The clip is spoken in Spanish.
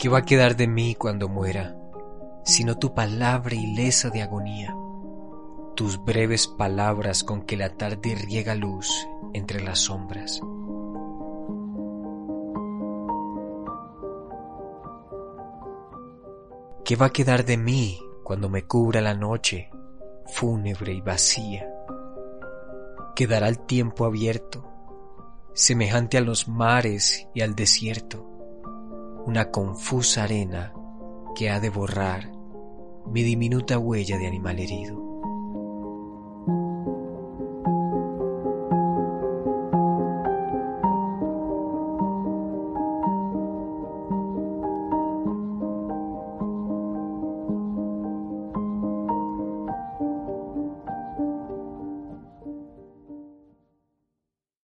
¿Qué va a quedar de mí cuando muera, sino tu palabra ilesa de agonía? Tus breves palabras con que la tarde riega luz entre las sombras. ¿Qué va a quedar de mí cuando me cubra la noche, fúnebre y vacía? Quedará el tiempo abierto, semejante a los mares y al desierto una confusa arena que ha de borrar mi diminuta huella de animal herido.